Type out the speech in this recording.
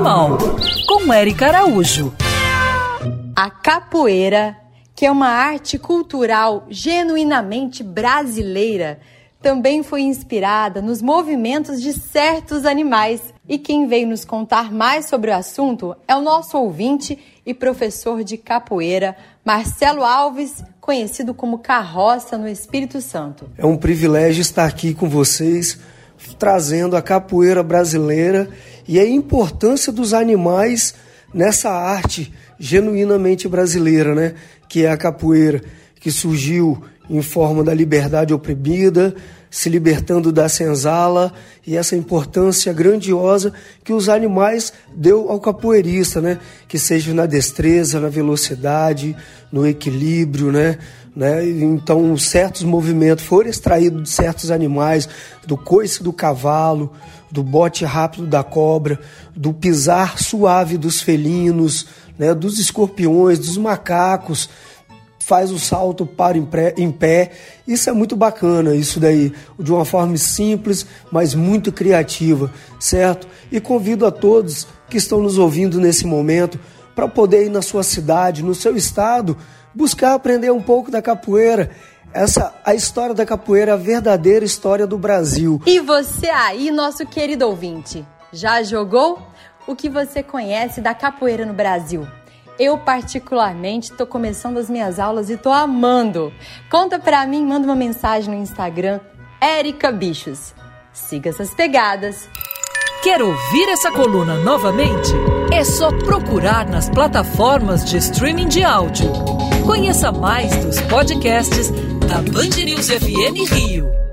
animal, com Érica Araújo. A capoeira, que é uma arte cultural genuinamente brasileira, também foi inspirada nos movimentos de certos animais. E quem veio nos contar mais sobre o assunto é o nosso ouvinte e professor de capoeira, Marcelo Alves, conhecido como Carroça no Espírito Santo. É um privilégio estar aqui com vocês, trazendo a capoeira brasileira e a importância dos animais nessa arte genuinamente brasileira, né? Que é a capoeira, que surgiu em forma da liberdade oprimida, se libertando da senzala e essa importância grandiosa que os animais deu ao capoeirista, né? Que seja na destreza, na velocidade, no equilíbrio, né? né? Então, certos movimentos foram extraídos de certos animais, do coice do cavalo, do bote rápido da cobra, do pisar suave dos felinos, né? dos escorpiões, dos macacos, faz o salto para em pé. Isso é muito bacana, isso daí, de uma forma simples, mas muito criativa, certo? E convido a todos que estão nos ouvindo nesse momento para poder ir na sua cidade, no seu estado, buscar aprender um pouco da capoeira. Essa a história da capoeira, a verdadeira história do Brasil. E você aí, nosso querido ouvinte, já jogou? O que você conhece da capoeira no Brasil? Eu, particularmente, estou começando as minhas aulas e estou amando. Conta pra mim, manda uma mensagem no Instagram, Érica Bichos. Siga essas pegadas. Quer ouvir essa coluna novamente? É só procurar nas plataformas de streaming de áudio. Conheça mais dos podcasts da Band News FM Rio.